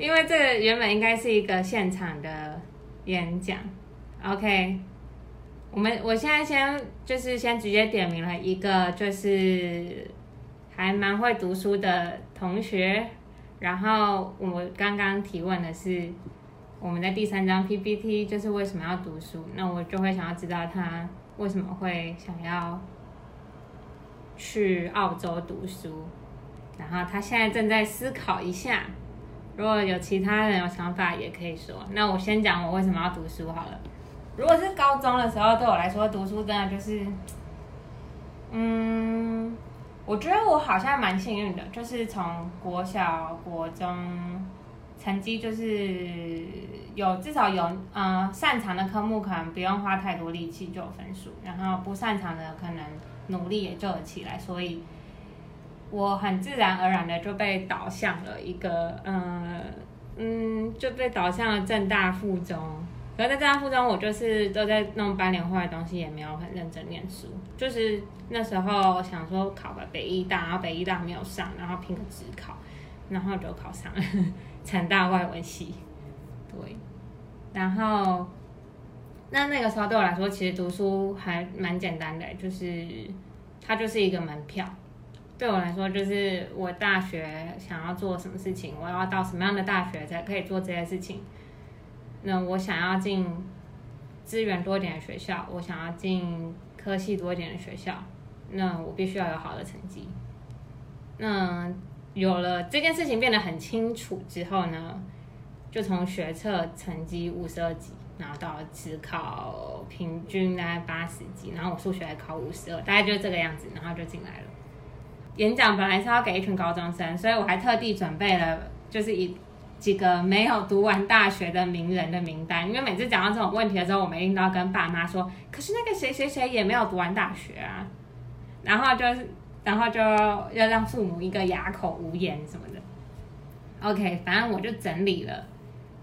因为这个原本应该是一个现场的演讲，OK。我们我现在先就是先直接点名了一个就是还蛮会读书的同学，然后我刚刚提问的是我们的第三张 PPT 就是为什么要读书，那我就会想要知道他为什么会想要去澳洲读书，然后他现在正在思考一下，如果有其他人有想法也可以说。那我先讲我为什么要读书好了。如果是高中的时候，对我来说读书真的就是，嗯，我觉得我好像蛮幸运的，就是从国小、国中成绩就是有至少有呃擅长的科目，可能不用花太多力气就有分数，然后不擅长的可能努力也就起来，所以我很自然而然的就被导向了一个呃嗯就被导向了正大附中。可是在正大附中，我就是都在弄班联会的东西，也没有很认真念书。就是那时候想说考个北医大，然后北医大没有上，然后拼个职考，然后就考上了 成大外文系。对，然后那那个时候对我来说，其实读书还蛮简单的，就是它就是一个门票。对我来说，就是我大学想要做什么事情，我要到什么样的大学才可以做这些事情。那我想要进资源多一点的学校，我想要进科系多一点的学校，那我必须要有好的成绩。那有了这件事情变得很清楚之后呢，就从学测成绩五十二级，然后到只考平均大概八十级，然后我数学还考五十二，大概就这个样子，然后就进来了。演讲本来是要给一群高中生，所以我还特地准备了，就是一。几个没有读完大学的名人的名单，因为每次讲到这种问题的时候，我们一定都要跟爸妈说，可是那个谁谁谁也没有读完大学啊，然后就是，然后就要让父母一个哑口无言什么的。OK，反正我就整理了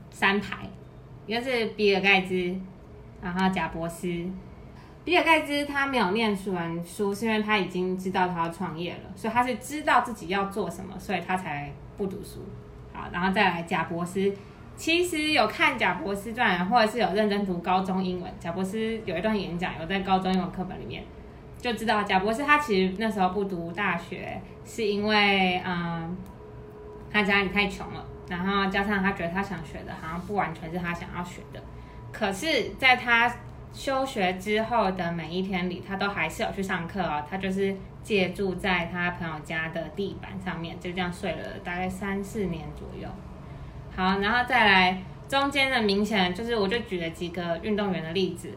三排，一个是比尔盖茨，然后贾博斯。比尔盖茨他没有念书完书，是因为他已经知道他要创业了，所以他是知道自己要做什么，所以他才不读书。好然后再来贾博士，其实有看贾博士传，或者是有认真读高中英文。贾博士有一段演讲，有在高中英文课本里面，就知道贾博士他其实那时候不读大学，是因为嗯，他家里太穷了，然后加上他觉得他想学的好像不完全是他想要学的。可是，在他休学之后的每一天里，他都还是有去上课哦。他就是借住在他朋友家的地板上面，就这样睡了大概三四年左右。好，然后再来中间的明显就是，我就举了几个运动员的例子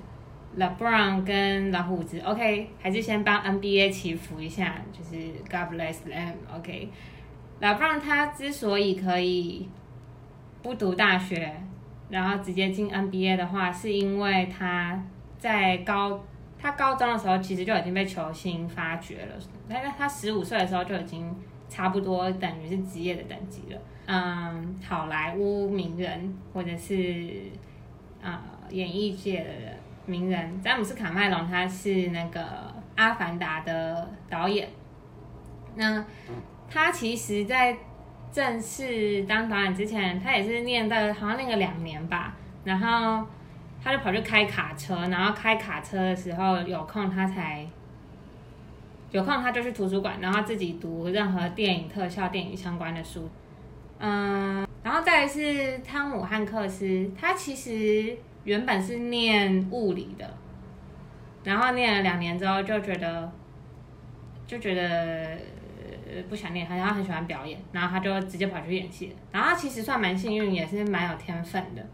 ，LeBron 跟老虎子。OK，还是先帮 NBA 祈福一下，就是 God bless them。OK，LeBron 他之所以可以不读大学。然后直接进 NBA 的话，是因为他在高他高中的时候，其实就已经被球星发掘了。他他十五岁的时候就已经差不多等于是职业的等级了。嗯，好莱坞名人或者是啊演艺界的人名人，詹姆斯卡麦隆他是那个《阿凡达》的导演。那他其实，在正式当导演之前，他也是念到好像念个两年吧，然后他就跑去开卡车，然后开卡车的时候有空他才有空他就去图书馆，然后自己读任何电影特效、电影相关的书。嗯，然后再是汤姆汉克斯，他其实原本是念物理的，然后念了两年之后就觉得就觉得。不想念他，然后很喜欢表演，然后他就直接跑去演戏。然后他其实算蛮幸运，也是蛮有天分的。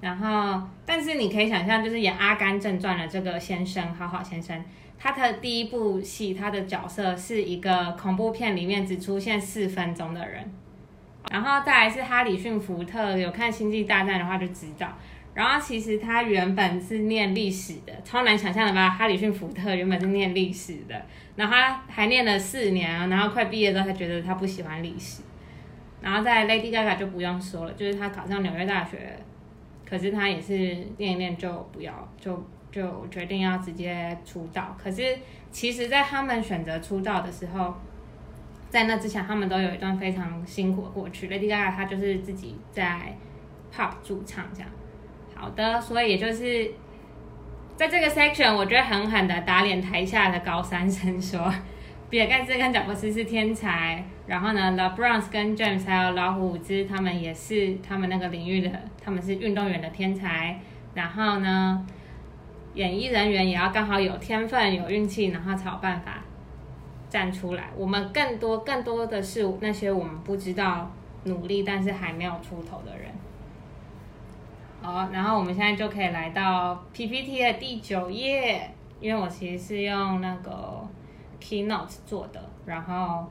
然后，但是你可以想象，就是演《阿甘正传》的这个先生，好好先生，他的第一部戏，他的角色是一个恐怖片里面只出现四分钟的人。然后再来是哈里逊福特，有看《星际大战》的话就知道。然后其实他原本是念历史的，超难想象的吧？哈里逊福特原本是念历史的。然后他还念了四年，然后快毕业之后，他觉得他不喜欢历史。然后在 Lady Gaga 就不用说了，就是他考上纽约大学，可是他也是念一念就不要，就就决定要直接出道。可是其实，在他们选择出道的时候，在那之前，他们都有一段非常辛苦的过去。Lady Gaga 她就是自己在 pop 驻唱这样。好的，所以也就是在这个 section，我觉得狠狠的打脸台下的高三生，说 比尔盖茨跟贾伯斯是天才，然后呢，LeBron 跟 James 还有老虎伍兹他们也是他们那个领域的，他们是运动员的天才。然后呢，演艺人员也要刚好有天分、有运气，然后才有办法站出来。我们更多、更多的是那些我们不知道努力，但是还没有出头的人。好，然后我们现在就可以来到 PPT 的第九页，因为我其实是用那个 Keynote 做的，然后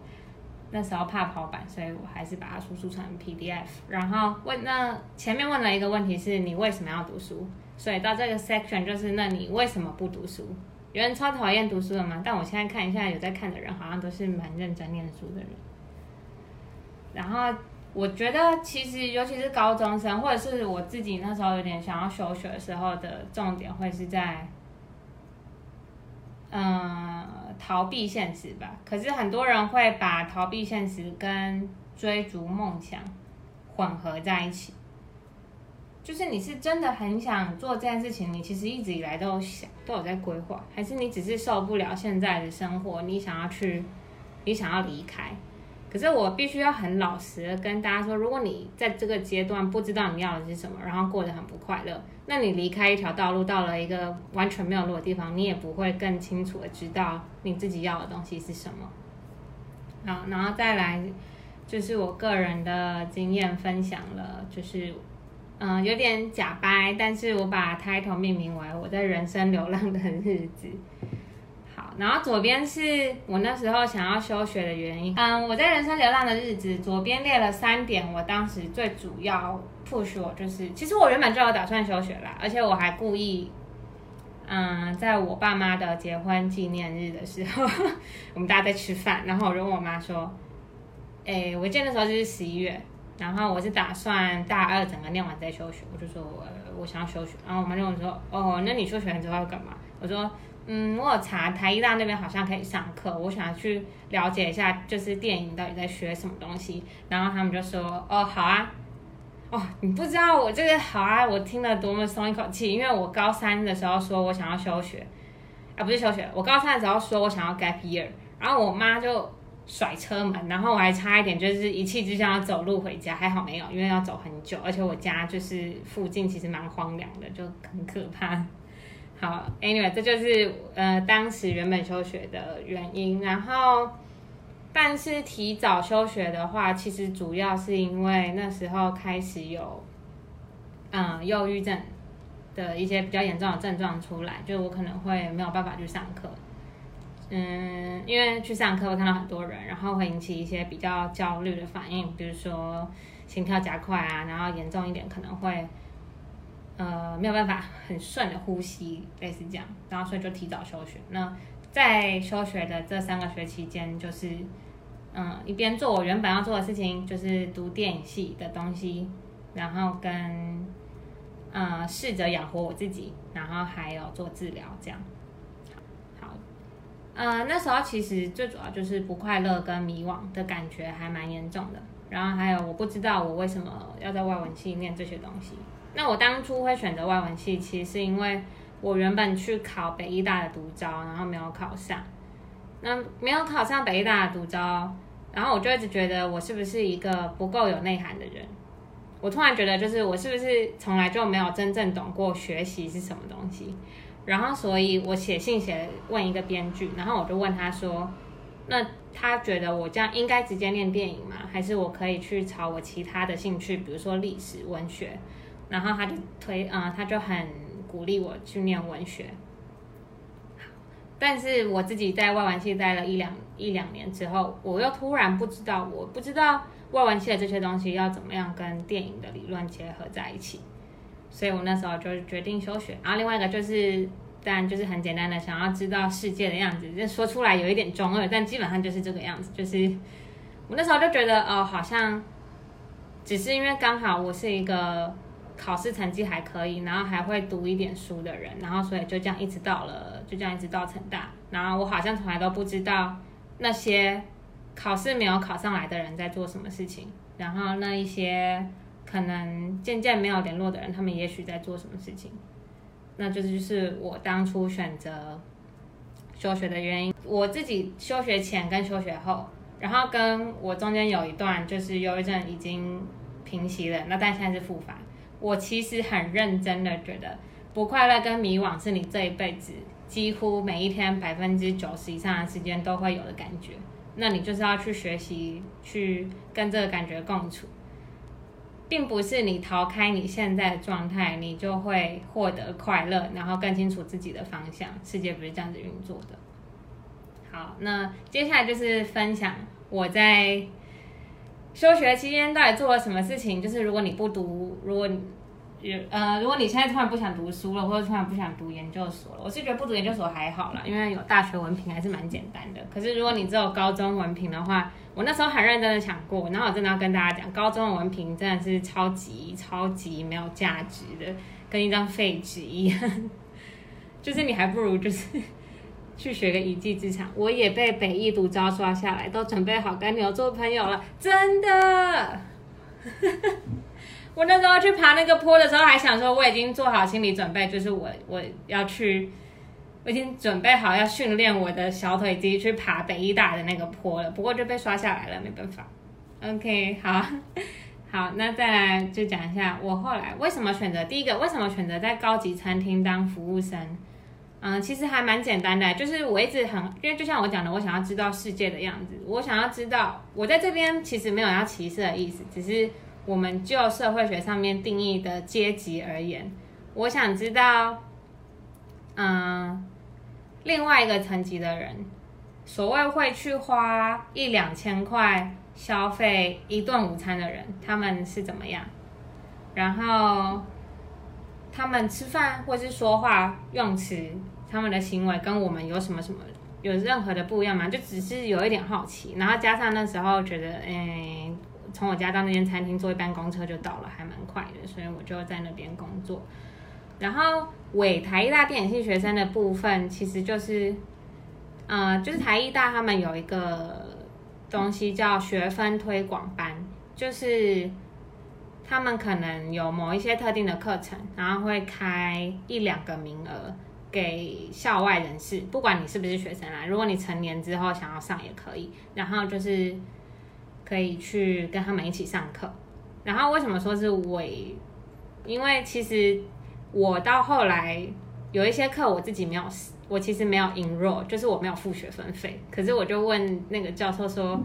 那时候怕跑版，所以我还是把它输出成 PDF。然后问那前面问了一个问题是你为什么要读书？所以到这个 section 就是那你为什么不读书？有人超讨厌读书的吗？但我现在看一下有在看的人，好像都是蛮认真念书的人。然后。我觉得其实，尤其是高中生，或者是我自己那时候有点想要休学的时候的重点，会是在，嗯，逃避现实吧。可是很多人会把逃避现实跟追逐梦想混合在一起。就是你是真的很想做这件事情，你其实一直以来都有想，都有在规划，还是你只是受不了现在的生活，你想要去，你想要离开？可是我必须要很老实的跟大家说，如果你在这个阶段不知道你要的是什么，然后过得很不快乐，那你离开一条道路，到了一个完全没有路的地方，你也不会更清楚的知道你自己要的东西是什么。好，然后再来就是我个人的经验分享了，就是嗯有点假掰，但是我把 title 命名为我在人生流浪的日子。然后左边是我那时候想要休学的原因。嗯，我在人生流浪的日子，左边列了三点。我当时最主要 push 我就是，其实我原本就有打算休学啦，而且我还故意，嗯，在我爸妈的结婚纪念日的时候，我们大家在吃饭，然后我就问我妈说，哎，我见的时候就是十一月，然后我是打算大二整个念完再休学，我就说我我想要休学，然后我妈就问说，哦，那你休学完之后要干嘛？我说。嗯，我有查台艺大那边好像可以上课，我想去了解一下，就是电影到底在学什么东西。然后他们就说：“哦，好啊，哦，你不知道我这个好啊，我听了多么松一口气，因为我高三的时候说我想要休学，啊，不是休学，我高三的时候说我想要 gap year，然后我妈就甩车门，然后我还差一点就是一气之下要走路回家，还好没有，因为要走很久，而且我家就是附近其实蛮荒凉的，就很可怕。”好，Anyway，这就是呃当时原本休学的原因。然后，但是提早休学的话，其实主要是因为那时候开始有嗯忧郁症的一些比较严重的症状出来，就我可能会没有办法去上课。嗯，因为去上课会看到很多人，然后会引起一些比较焦虑的反应，比如说心跳加快啊，然后严重一点可能会。呃，没有办法很顺的呼吸，类似这样，然后所以就提早休学。那在休学的这三个学期间，就是嗯，一边做我原本要做的事情，就是读电影系的东西，然后跟呃试着养活我自己，然后还有做治疗这样。呃，那时候其实最主要就是不快乐跟迷惘的感觉还蛮严重的，然后还有我不知道我为什么要在外文系念这些东西。那我当初会选择外文系，其实是因为我原本去考北医大的独招，然后没有考上。那没有考上北医大的独招，然后我就一直觉得我是不是一个不够有内涵的人。我突然觉得，就是我是不是从来就没有真正懂过学习是什么东西。然后，所以我写信写问一个编剧，然后我就问他说：“那他觉得我这样应该直接念电影吗？还是我可以去朝我其他的兴趣，比如说历史、文学？”然后他就推，嗯，他就很鼓励我去念文学。但是我自己在外文系待了一两一两年之后，我又突然不知道，我不知道外文系的这些东西要怎么样跟电影的理论结合在一起，所以我那时候就决定休学。然后另外一个就是，当然就是很简单的想要知道世界的样子，就说出来有一点中二，但基本上就是这个样子。就是我那时候就觉得，哦，好像只是因为刚好我是一个。考试成绩还可以，然后还会读一点书的人，然后所以就这样一直到了，就这样一直到成大。然后我好像从来都不知道那些考试没有考上来的人在做什么事情，然后那一些可能渐渐没有联络的人，他们也许在做什么事情。那就是就是我当初选择休学的原因。我自己休学前跟休学后，然后跟我中间有一段就是忧郁症已经平息了，那但现在是复发。我其实很认真的觉得，不快乐跟迷惘是你这一辈子几乎每一天百分之九十以上的时间都会有的感觉。那你就是要去学习，去跟这个感觉共处，并不是你逃开你现在的状态，你就会获得快乐，然后更清楚自己的方向。世界不是这样子运作的。好，那接下来就是分享我在。休学期间到底做了什么事情？就是如果你不读，如果你有呃，如果你现在突然不想读书了，或者突然不想读研究所了，我是觉得不读研究所还好啦，因为有大学文凭还是蛮简单的。可是如果你只有高中文凭的话，我那时候很认真的想过，然后我真的要跟大家讲，高中的文凭真的是超级超级没有价值的，跟一张废纸一样，就是你还不如就是。去学个一技之长，我也被北艺独招刷下来，都准备好跟你做朋友了，真的。我那时候去爬那个坡的时候，还想说我已经做好心理准备，就是我我要去，我已经准备好要训练我的小腿肌去爬北医大的那个坡了。不过就被刷下来了，没办法。OK，好，好，那再来就讲一下我后来为什么选择第一个，为什么选择在高级餐厅当服务生。嗯，其实还蛮简单的，就是我一直很，因为就像我讲的，我想要知道世界的样子，我想要知道，我在这边其实没有要歧视的意思，只是我们就社会学上面定义的阶级而言，我想知道，嗯，另外一个层级的人，所谓会去花一两千块消费一顿午餐的人，他们是怎么样，然后。他们吃饭或是说话用词，他们的行为跟我们有什么什么有任何的不一样吗？就只是有一点好奇，然后加上那时候觉得，哎，从我家到那间餐厅坐一班公车就到了，还蛮快的，所以我就在那边工作。然后伟台艺大电影系学生的部分，其实就是，呃，就是台艺大他们有一个东西叫学分推广班，就是。他们可能有某一些特定的课程，然后会开一两个名额给校外人士，不管你是不是学生啦。如果你成年之后想要上也可以，然后就是可以去跟他们一起上课。然后为什么说是伪？因为其实我到后来有一些课我自己没有，我其实没有 enroll，就是我没有付学分费。可是我就问那个教授说。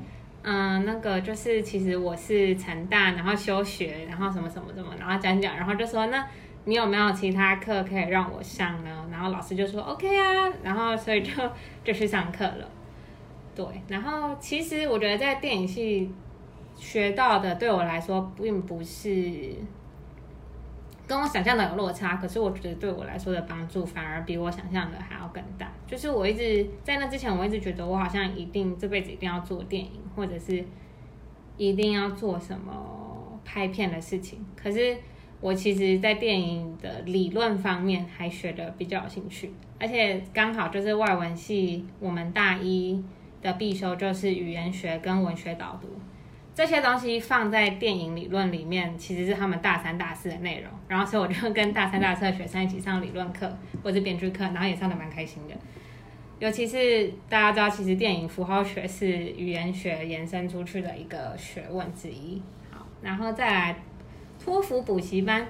嗯，那个就是其实我是成大，然后休学，然后什么什么什么，然后讲讲，然后就说那你有没有其他课可以让我上呢？然后老师就说 OK 啊，然后所以就就去上课了。对，然后其实我觉得在电影系学到的对我来说并不是。跟我想象的有落差，可是我觉得对我来说的帮助反而比我想象的还要更大。就是我一直在那之前，我一直觉得我好像一定这辈子一定要做电影，或者是一定要做什么拍片的事情。可是我其实，在电影的理论方面还学的比较有兴趣，而且刚好就是外文系，我们大一的必修就是语言学跟文学导读。这些东西放在电影理论里面，其实是他们大三、大四的内容。然后，所以我就跟大三、大四的学生一起上理论课，或者是编剧课，然后也上的蛮开心的。尤其是大家知道，其实电影符号学是语言学延伸出去的一个学问之一。好，然后再来托福补习班，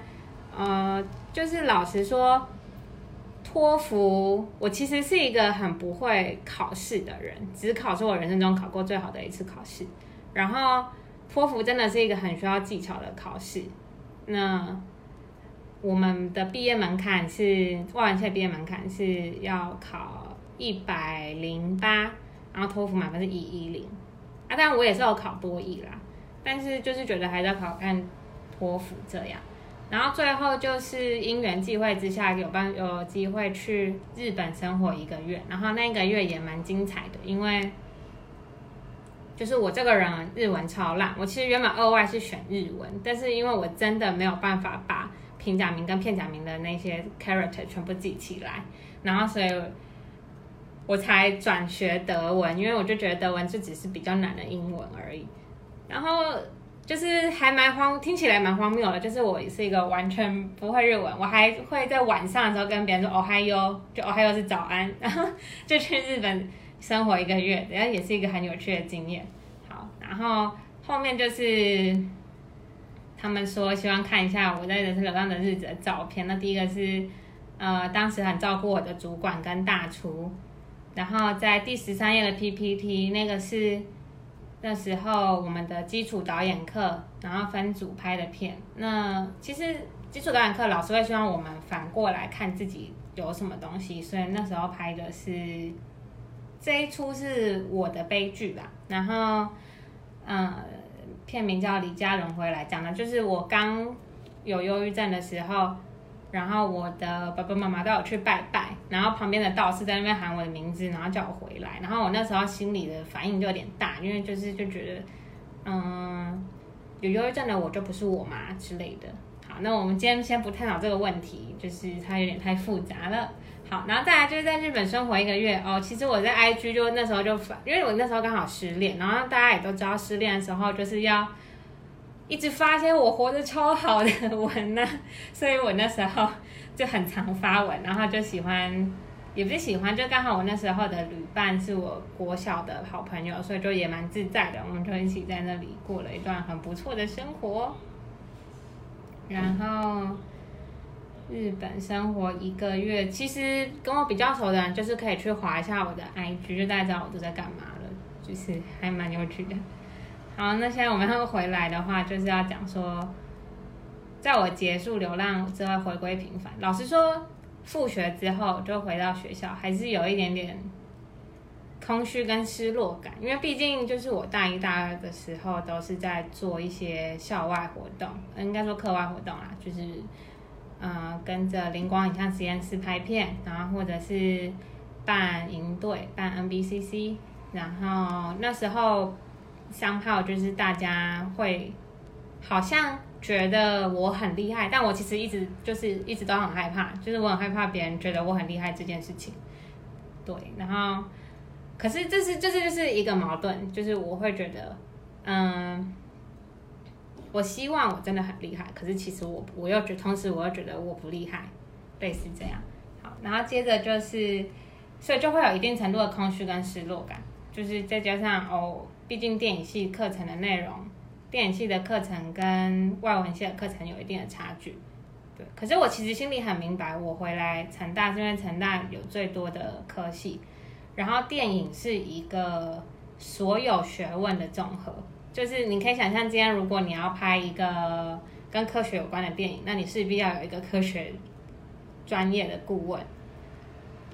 呃，就是老实说，托福我其实是一个很不会考试的人，只考是我人生中考过最好的一次考试。然后托福真的是一个很需要技巧的考试。那我们的毕业门槛是外文系毕业门槛是要考一百零八，然后托福满分是一一零啊。当然我也是有考多一啦，但是就是觉得还是要考看托福这样。然后最后就是因缘际会之下有办有机会去日本生活一个月，然后那个月也蛮精彩的，因为。就是我这个人日文超烂，我其实原本二外是选日文，但是因为我真的没有办法把平假名跟片假名的那些 character 全部记起来，然后所以我才转学德文，因为我就觉得德文就只是比较难的英文而已。然后就是还蛮荒，听起来蛮荒谬的，就是我是一个完全不会日文，我还会在晚上的时候跟别人说哦嗨哟，就哦嗨哟是早安，然后就去日本生活一个月，然后也是一个很有趣的经验。好，然后后面就是他们说希望看一下我在人生流浪的日子的照片，那第一个是呃当时很照顾我的主管跟大厨。然后在第十三页的 PPT，那个是那时候我们的基础导演课，然后分组拍的片。那其实基础导演课老师会希望我们反过来看自己有什么东西，所以那时候拍的是这一出是我的悲剧吧。然后，嗯，片名叫《李佳伦回来》，讲的就是我刚有忧郁症的时候。然后我的爸爸妈妈带我去拜拜，然后旁边的道士在那边喊我的名字，然后叫我回来。然后我那时候心里的反应就有点大，因为就是就觉得，嗯，有忧郁症的我就不是我嘛之类的。好，那我们今天先不探讨这个问题，就是它有点太复杂了。好，然后再来就是在日本生活一个月哦。其实我在 IG 就那时候就发，因为我那时候刚好失恋，然后大家也都知道失恋的时候就是要。一直发些我活得超好的文呢，所以我那时候就很常发文，然后就喜欢，也不是喜欢，就刚好我那时候的旅伴是我国小的好朋友，所以就也蛮自在的，我们就一起在那里过了一段很不错的生活。然后日本生活一个月，其实跟我比较熟的人，就是可以去划一下我的 IG，就大家知道我都在干嘛了，就是还蛮有趣的。好，那现在我们要回来的话，就是要讲说，在我结束流浪之后回归平凡。老实说，复学之后就回到学校，还是有一点点空虚跟失落感，因为毕竟就是我大一、大二的时候都是在做一些校外活动，应该说课外活动啦，就是呃跟着灵光影像实验室拍片，然后或者是办营队、办 NBCC，然后那时候。商号就是大家会好像觉得我很厉害，但我其实一直就是一直都很害怕，就是我很害怕别人觉得我很厉害这件事情。对，然后可是这是这是就是一个矛盾，就是我会觉得，嗯，我希望我真的很厉害，可是其实我我又觉同时我又觉得我不厉害，类似这样。好，然后接着就是，所以就会有一定程度的空虚跟失落感，就是再加上哦。毕竟电影系课程的内容，电影系的课程跟外文系的课程有一定的差距，对。可是我其实心里很明白，我回来成大是因为成大有最多的科系，然后电影是一个所有学问的综合，就是你可以想象，今天如果你要拍一个跟科学有关的电影，那你势必要有一个科学专业的顾问。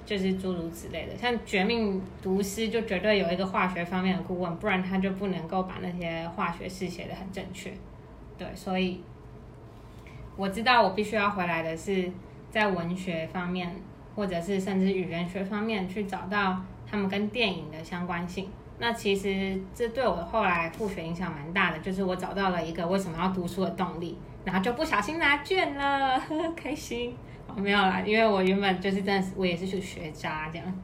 就是诸如此类的，像《绝命毒师》就绝对有一个化学方面的顾问，不然他就不能够把那些化学式写的很正确。对，所以我知道我必须要回来的是在文学方面，或者是甚至语言学方面去找到他们跟电影的相关性。那其实这对我后来复学影响蛮大的，就是我找到了一个为什么要读书的动力，然后就不小心拿卷了，呵 呵开心。没有啦，因为我原本就是真的，我也是去学渣这样。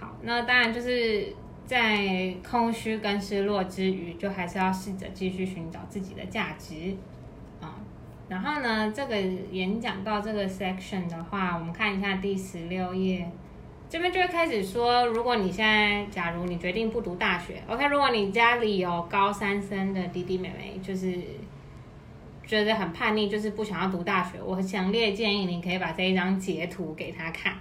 好，那当然就是在空虚跟失落之余，就还是要试着继续寻找自己的价值啊。然后呢，这个演讲到这个 section 的话，我们看一下第十六页，这边就会开始说，如果你现在假如你决定不读大学，OK，如果你家里有高三生的弟弟妹妹，就是。觉得很叛逆，就是不想要读大学。我强烈建议你可以把这一张截图给他看。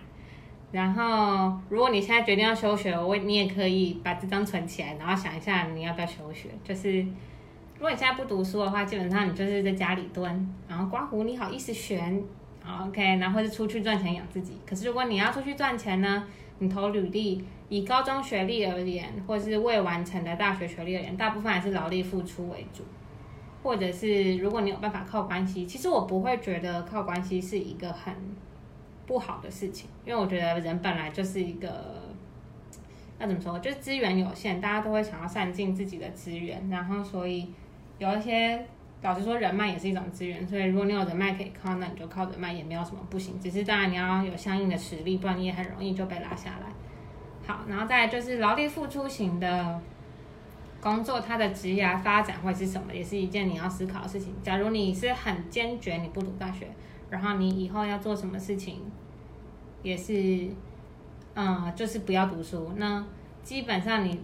然后，如果你现在决定要休学，我你也可以把这张存起来，然后想一下你要不要休学。就是如果你现在不读书的话，基本上你就是在家里蹲，然后刮胡，你好意思选？OK，然后是出去赚钱养自己。可是如果你要出去赚钱呢，你投履历，以高中学历而言，或是未完成的大学学历而言，大部分还是劳力付出为主。或者是如果你有办法靠关系，其实我不会觉得靠关系是一个很不好的事情，因为我觉得人本来就是一个，那怎么说，就是资源有限，大家都会想要善尽自己的资源，然后所以有一些老实说人脉也是一种资源，所以如果你有人脉可以靠，那你就靠人脉也没有什么不行，只是当然你要有相应的实力，不然你也很容易就被拉下来。好，然后再就是劳力付出型的工作，它的职业发展会是什么，也是一件你要思考的事情。假如你是很坚决你不读大学，然后你以后要做什么事情，也是，嗯，就是不要读书。那基本上你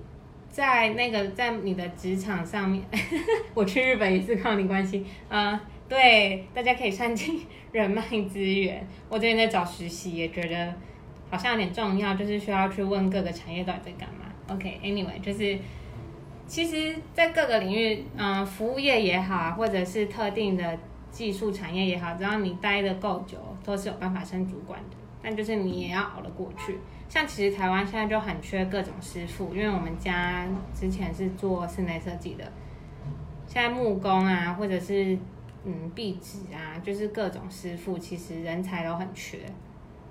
在那个在你的职场上面，我去日本也是靠你关系，嗯，对，大家可以善尽人脉资源。我最近在找实习，也觉得。好像有点重要，就是需要去问各个产业到底在干嘛。OK，Anyway，就是其实，在各个领域，嗯，服务业也好，或者是特定的技术产业也好，只要你待的够久，都是有办法升主管的。但就是你也要熬得过去。像其实台湾现在就很缺各种师傅，因为我们家之前是做室内设计的，现在木工啊，或者是嗯壁纸啊，就是各种师傅，其实人才都很缺。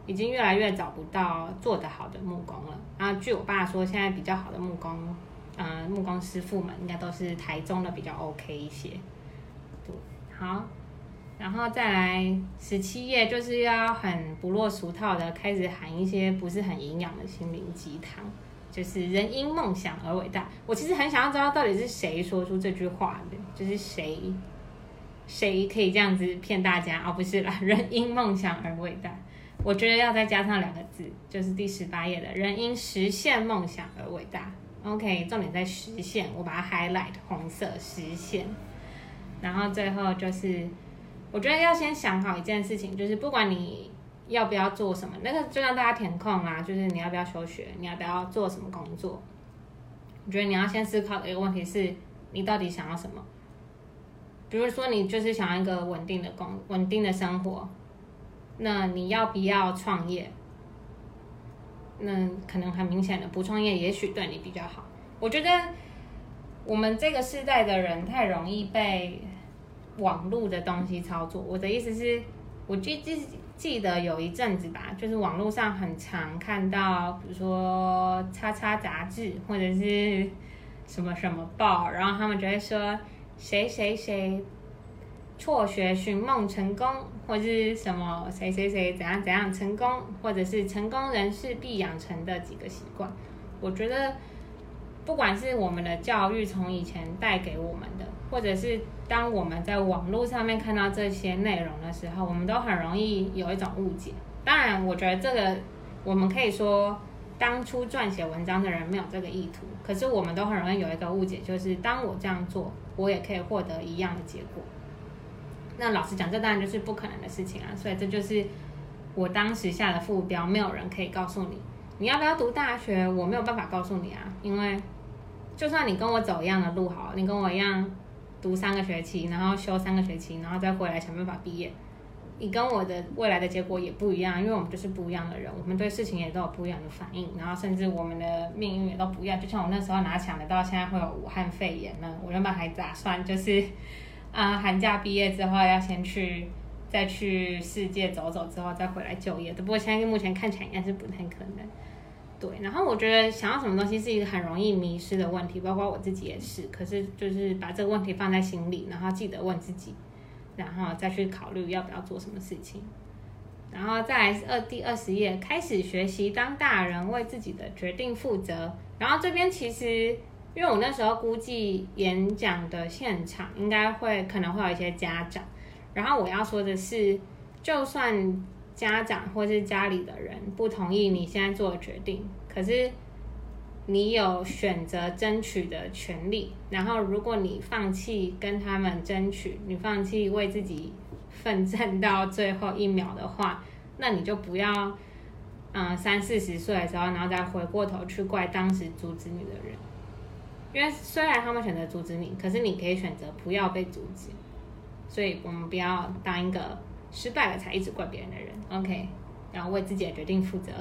已经越来越找不到做得好的木工了。然后据我爸说，现在比较好的木工，嗯，木工师傅们应该都是台中的比较 OK 一些。对，好，然后再来十七页，就是要很不落俗套的开始喊一些不是很营养的心灵鸡汤，就是人因梦想而伟大。我其实很想要知道到底是谁说出这句话的，就是谁谁可以这样子骗大家？哦，不是啦，人因梦想而伟大。我觉得要再加上两个字，就是第十八页的“人因实现梦想而伟大”。OK，重点在实现，我把它 highlight 红色实现。然后最后就是，我觉得要先想好一件事情，就是不管你要不要做什么，那个就让大家填空啊，就是你要不要休学，你要不要做什么工作？我觉得你要先思考的一个问题是，你到底想要什么？比如说，你就是想要一个稳定的工，稳定的生活。那你要不要创业？那可能很明显的不创业，也许对你比较好。我觉得我们这个时代的人太容易被网络的东西操作。我的意思是，我记记记得有一阵子吧，就是网络上很常看到，比如说叉叉杂志或者是什么什么报，然后他们就会说谁谁谁。辍学寻梦成功，或者是什么谁谁谁怎样怎样成功，或者是成功人士必养成的几个习惯。我觉得，不管是我们的教育从以前带给我们的，或者是当我们在网络上面看到这些内容的时候，我们都很容易有一种误解。当然，我觉得这个我们可以说，当初撰写文章的人没有这个意图，可是我们都很容易有一个误解，就是当我这样做，我也可以获得一样的结果。那老实讲，这当然就是不可能的事情啊！所以这就是我当时下的副标，没有人可以告诉你你要不要读大学，我没有办法告诉你啊！因为就算你跟我走一样的路，好，你跟我一样读三个学期，然后修三个学期，然后再回来想办法毕业，你跟我的未来的结果也不一样，因为我们就是不一样的人，我们对事情也都有不一样的反应，然后甚至我们的命运也都不一样。就像我那时候哪想得到现在会有武汉肺炎呢？我原本还打算就是。啊，寒假毕业之后要先去，再去世界走走，之后再回来就业的。不过现在目前看起来应该是不太可能。对，然后我觉得想要什么东西是一个很容易迷失的问题，包括我自己也是。可是就是把这个问题放在心里，然后记得问自己，然后再去考虑要不要做什么事情。然后再来二第二十页，开始学习当大人，为自己的决定负责。然后这边其实。因为我那时候估计演讲的现场应该会可能会有一些家长，然后我要说的是，就算家长或是家里的人不同意你现在做的决定，可是你有选择争取的权利。然后如果你放弃跟他们争取，你放弃为自己奋战到最后一秒的话，那你就不要嗯三四十岁的时候，然后再回过头去怪当时阻止你的人。因为虽然他们选择阻止你，可是你可以选择不要被阻止，所以我们不要当一个失败了才一直怪别人的人，OK？然后为自己的决定负责，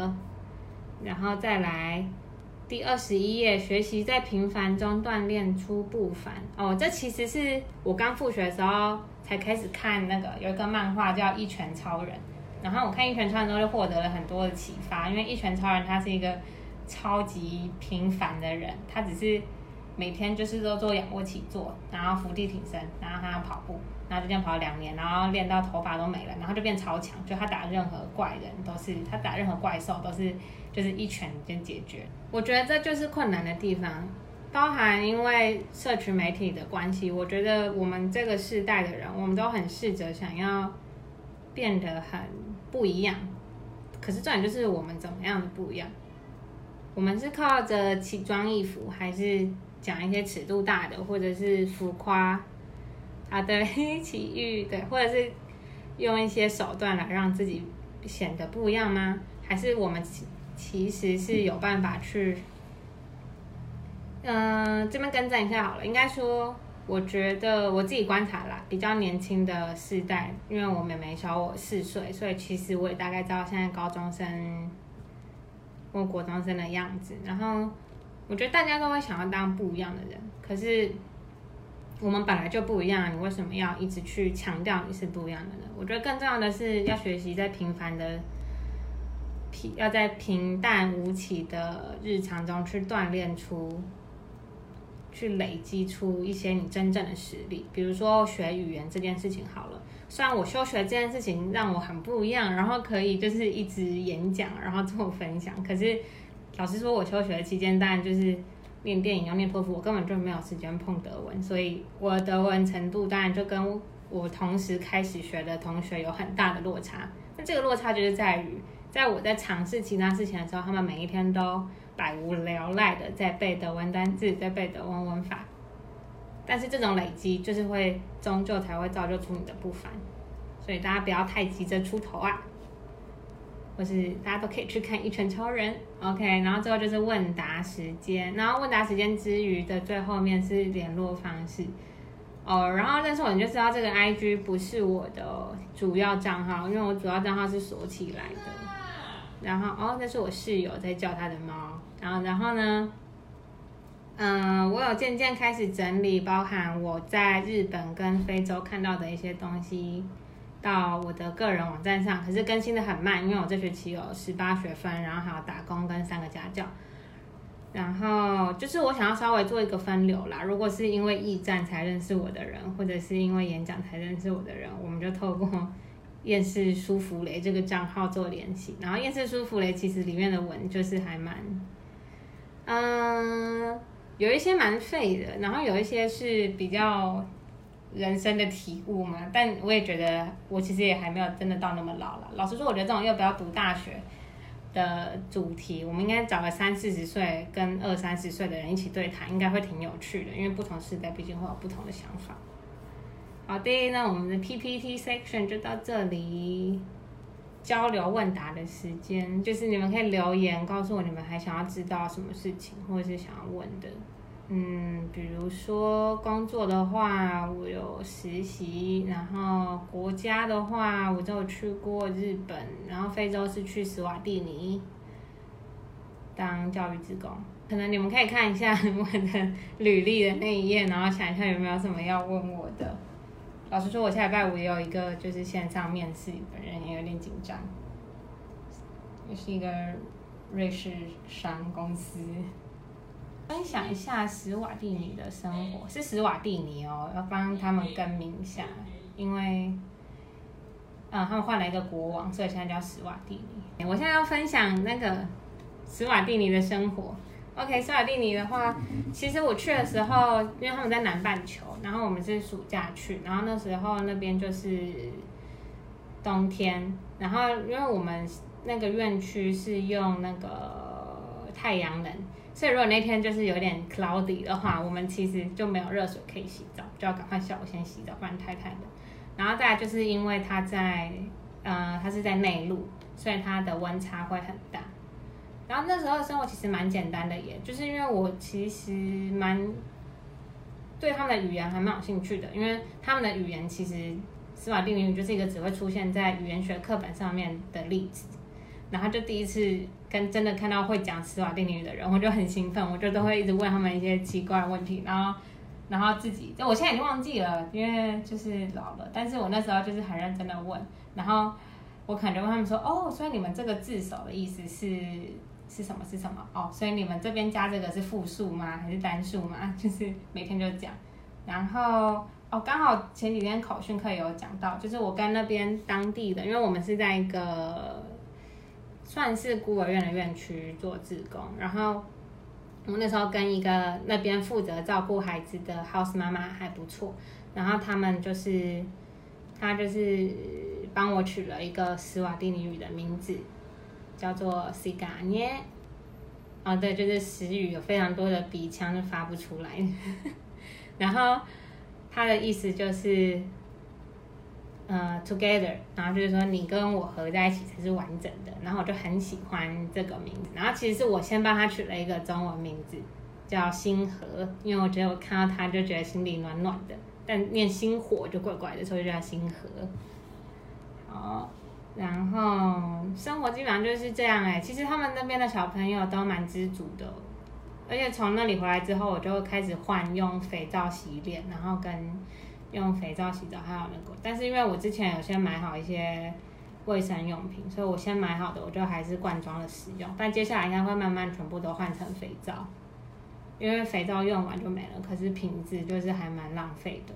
然后再来第二十一页，学习在平凡中锻炼出不凡。哦，这其实是我刚复学的时候才开始看那个有一个漫画叫《一拳超人》，然后我看《一拳超人》之后就获得了很多的启发，因为《一拳超人》他是一个超级平凡的人，他只是。每天就是都做仰卧起坐，然后伏地挺身，然后他要跑步，然后就这样跑了两年，然后练到头发都没了，然后就变超强，就他打任何怪人都是，他打任何怪兽都是就是一拳就解决。我觉得这就是困难的地方，包含因为社群媒体的关系，我觉得我们这个世代的人，我们都很试着想要变得很不一样，可是重点就是我们怎么样的不一样？我们是靠着奇装异服，还是讲一些尺度大的，或者是浮夸啊的 奇遇对，或者是用一些手段来让自己显得不一样吗？还是我们其其实是有办法去，嗯、这边更正一下好了，应该说，我觉得我自己观察啦，比较年轻的世代，因为我妹妹小我四岁，所以其实我也大概知道现在高中生。或国中生的样子，然后我觉得大家都会想要当不一样的人，可是我们本来就不一样，你为什么要一直去强调你是不一样的呢？我觉得更重要的是要学习在平凡的平，要在平淡无奇的日常中去锻炼出，去累积出一些你真正的实力。比如说学语言这件事情好了。虽然我休学这件事情让我很不一样，然后可以就是一直演讲，然后做分享。可是老实说，我休学期间当然就是练电影要念托福，我根本就没有时间碰德文，所以我的德文程度当然就跟我同时开始学的同学有很大的落差。那这个落差就是在于，在我在尝试其他事情的时候，他们每一天都百无聊赖的在背德文单字，在背德文文法。但是这种累积就是会终究才会造就出你的不凡，所以大家不要太急着出头啊，或是大家都可以去看《一拳超人》，OK，然后最后就是问答时间，然后问答时间之余的最后面是联络方式。哦，然后但是我就知道这个 IG 不是我的主要账号，因为我主要账号是锁起来的，然后哦，那是我室友在叫他的猫，然后然后呢？嗯，我有渐渐开始整理，包含我在日本跟非洲看到的一些东西，到我的个人网站上。可是更新的很慢，因为我这学期有十八学分，然后还有打工跟三个家教。然后就是我想要稍微做一个分流啦。如果是因为驿站才认识我的人，或者是因为演讲才认识我的人，我们就透过厌世舒芙蕾这个账号做联系。然后厌世舒芙蕾其实里面的文就是还蛮，嗯。有一些蛮废的，然后有一些是比较人生的体悟嘛。但我也觉得，我其实也还没有真的到那么老了。老实说，我觉得这种要不要读大学的主题，我们应该找个三四十岁跟二三十岁的人一起对谈，应该会挺有趣的。因为不同时代毕竟会有不同的想法。好的，那我们的 PPT section 就到这里。交流问答的时间，就是你们可以留言告诉我你们还想要知道什么事情，或者是想要问的。嗯，比如说工作的话，我有实习，然后国家的话，我就去过日本，然后非洲是去斯瓦蒂尼当教育职工。可能你们可以看一下我的履历的那一页，然后想一下有没有什么要问我的。老实说，我下礼拜五也有一个就是线上面试，本人也有点紧张，也是一个瑞士商公司。分享一下史瓦蒂尼的生活，是史瓦蒂尼哦，要帮他们更名一下，因为，嗯，他们换了一个国王，所以现在叫史瓦蒂尼。我现在要分享那个史瓦蒂尼的生活。OK，斯瓦蒂尼的话，其实我去的时候，因为他们在南半球，然后我们是暑假去，然后那时候那边就是冬天，然后因为我们那个院区是用那个太阳能，所以如果那天就是有点 cloudy 的话，我们其实就没有热水可以洗澡，就要赶快下午先洗澡，不然太太冷。然后再来就是因为它在，呃，它是在内陆，所以它的温差会很大。然后那时候的生活其实蛮简单的，耶，就是因为我其实蛮对他们的语言还蛮有兴趣的，因为他们的语言其实斯瓦蒂语就是一个只会出现在语言学课本上面的例子。然后就第一次跟真的看到会讲斯瓦蒂尼语的人，我就很兴奋，我就都会一直问他们一些奇怪的问题，然后然后自己，我现在已经忘记了，因为就是老了，但是我那时候就是很认真的问，然后我可能就问他们说，哦，所以你们这个字首的意思是？是什么是什么哦？所以你们这边加这个是复数吗？还是单数吗？就是每天就讲，然后哦，刚好前几天考训课有讲到，就是我跟那边当地的，因为我们是在一个算是孤儿院的院区做志工，然后我那时候跟一个那边负责照顾孩子的 house 妈妈还不错，然后他们就是他就是帮我取了一个斯瓦蒂尼语的名字，叫做 Siga 涅。哦，对，就是食语有非常多的鼻腔就发不出来，然后他的意思就是，呃，together，然后就是说你跟我合在一起才是完整的，然后我就很喜欢这个名字，然后其实是我先帮他取了一个中文名字叫星河，因为我觉得我看到他就觉得心里暖暖的，但念星火就怪怪的，所以就叫星河。好。然后生活基本上就是这样哎，其实他们那边的小朋友都蛮知足的，而且从那里回来之后，我就开始换用肥皂洗脸，然后跟用肥皂洗澡，还有那个，但是因为我之前有先买好一些卫生用品，所以我先买好的我就还是罐装的使用，但接下来应该会慢慢全部都换成肥皂，因为肥皂用完就没了，可是瓶子就是还蛮浪费的。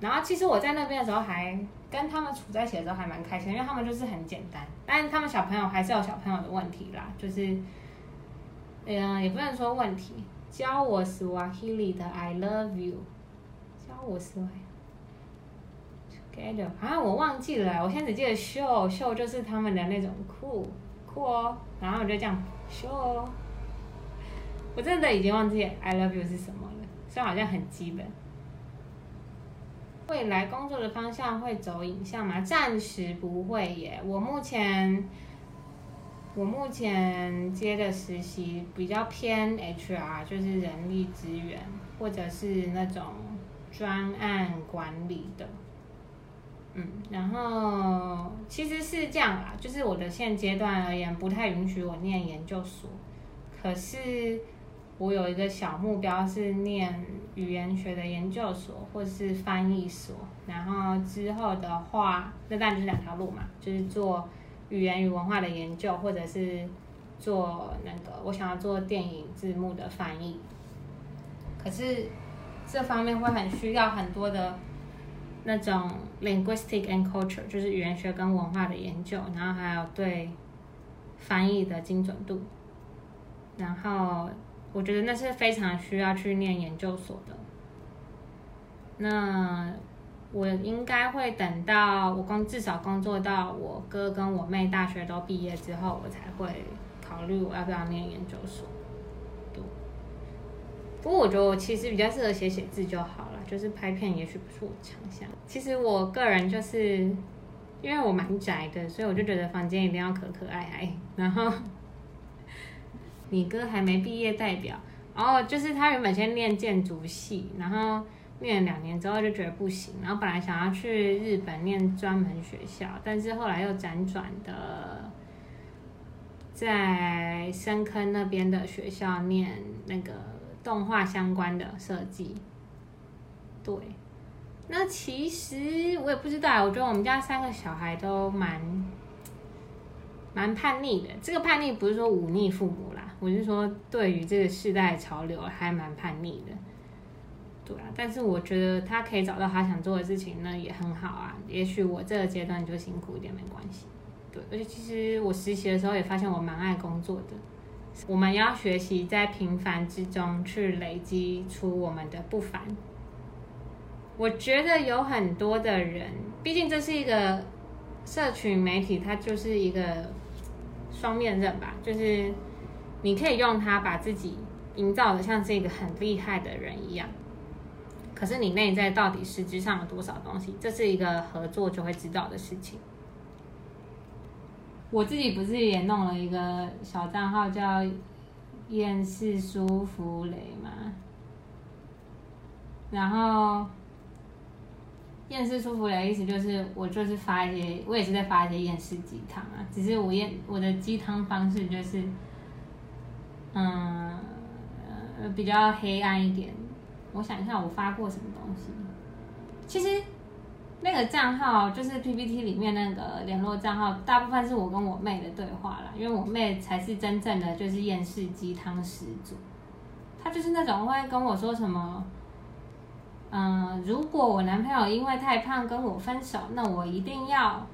然后其实我在那边的时候，还跟他们处在一起的时候还蛮开心，因为他们就是很简单，但是他们小朋友还是有小朋友的问题啦，就是，嗯，也不能说问题，教我 Swahili 的 I love you，教我 Together 啊，我忘记了，我现在只记得 show，show 就是他们的那种酷酷哦，然后我就这样 show，我真的已经忘记 I love you 是什么了，虽然好像很基本。未来工作的方向会走影像吗？暂时不会耶。我目前我目前接的实习比较偏 HR，就是人力资源或者是那种专案管理的。嗯，然后其实是这样啦，就是我的现阶段而言不太允许我念研究所，可是。我有一个小目标是念语言学的研究所或是翻译所，然后之后的话，那当然就是两条路嘛，就是做语言与文化的研究，或者是做那个我想要做电影字幕的翻译。可是这方面会很需要很多的那种 linguistic and culture，就是语言学跟文化的研究，然后还有对翻译的精准度，然后。我觉得那是非常需要去念研究所的。那我应该会等到我工至少工作到我哥跟我妹大学都毕业之后，我才会考虑我要不要念研究所。不过我觉得我其实比较适合写写字就好了，就是拍片也许不是我强项。其实我个人就是因为我蛮宅的，所以我就觉得房间一定要可可爱爱，然后。你哥还没毕业，代表，然后就是他原本先念建筑系，然后念两年之后就觉得不行，然后本来想要去日本念专门学校，但是后来又辗转的在深坑那边的学校念那个动画相关的设计。对，那其实我也不知道，我觉得我们家三个小孩都蛮。蛮叛逆的，这个叛逆不是说忤逆父母啦，我是说对于这个世代潮流还蛮叛逆的，对啊。但是我觉得他可以找到他想做的事情，那也很好啊。也许我这个阶段就辛苦一点没关系，对。而且其实我实习的时候也发现我蛮爱工作的。我们要学习在平凡之中去累积出我们的不凡。我觉得有很多的人，毕竟这是一个社群媒体，它就是一个。双面刃吧，就是你可以用它把自己营造的像是一个很厉害的人一样，可是你内在到底实质上有多少东西，这是一个合作就会知道的事情。我自己不是也弄了一个小账号叫“厌世舒芙蕾”吗？然后。厌世舒服的意思就是，我就是发一些，我也是在发一些厌世鸡汤啊。只是我厌我的鸡汤方式就是，嗯，比较黑暗一点。我想一下，我发过什么东西？其实那个账号就是 PPT 里面那个联络账号，大部分是我跟我妹的对话啦，因为我妹才是真正的就是厌世鸡汤始祖。她就是那种会跟我说什么。嗯，如果我男朋友因为太胖跟我分手，那我一定要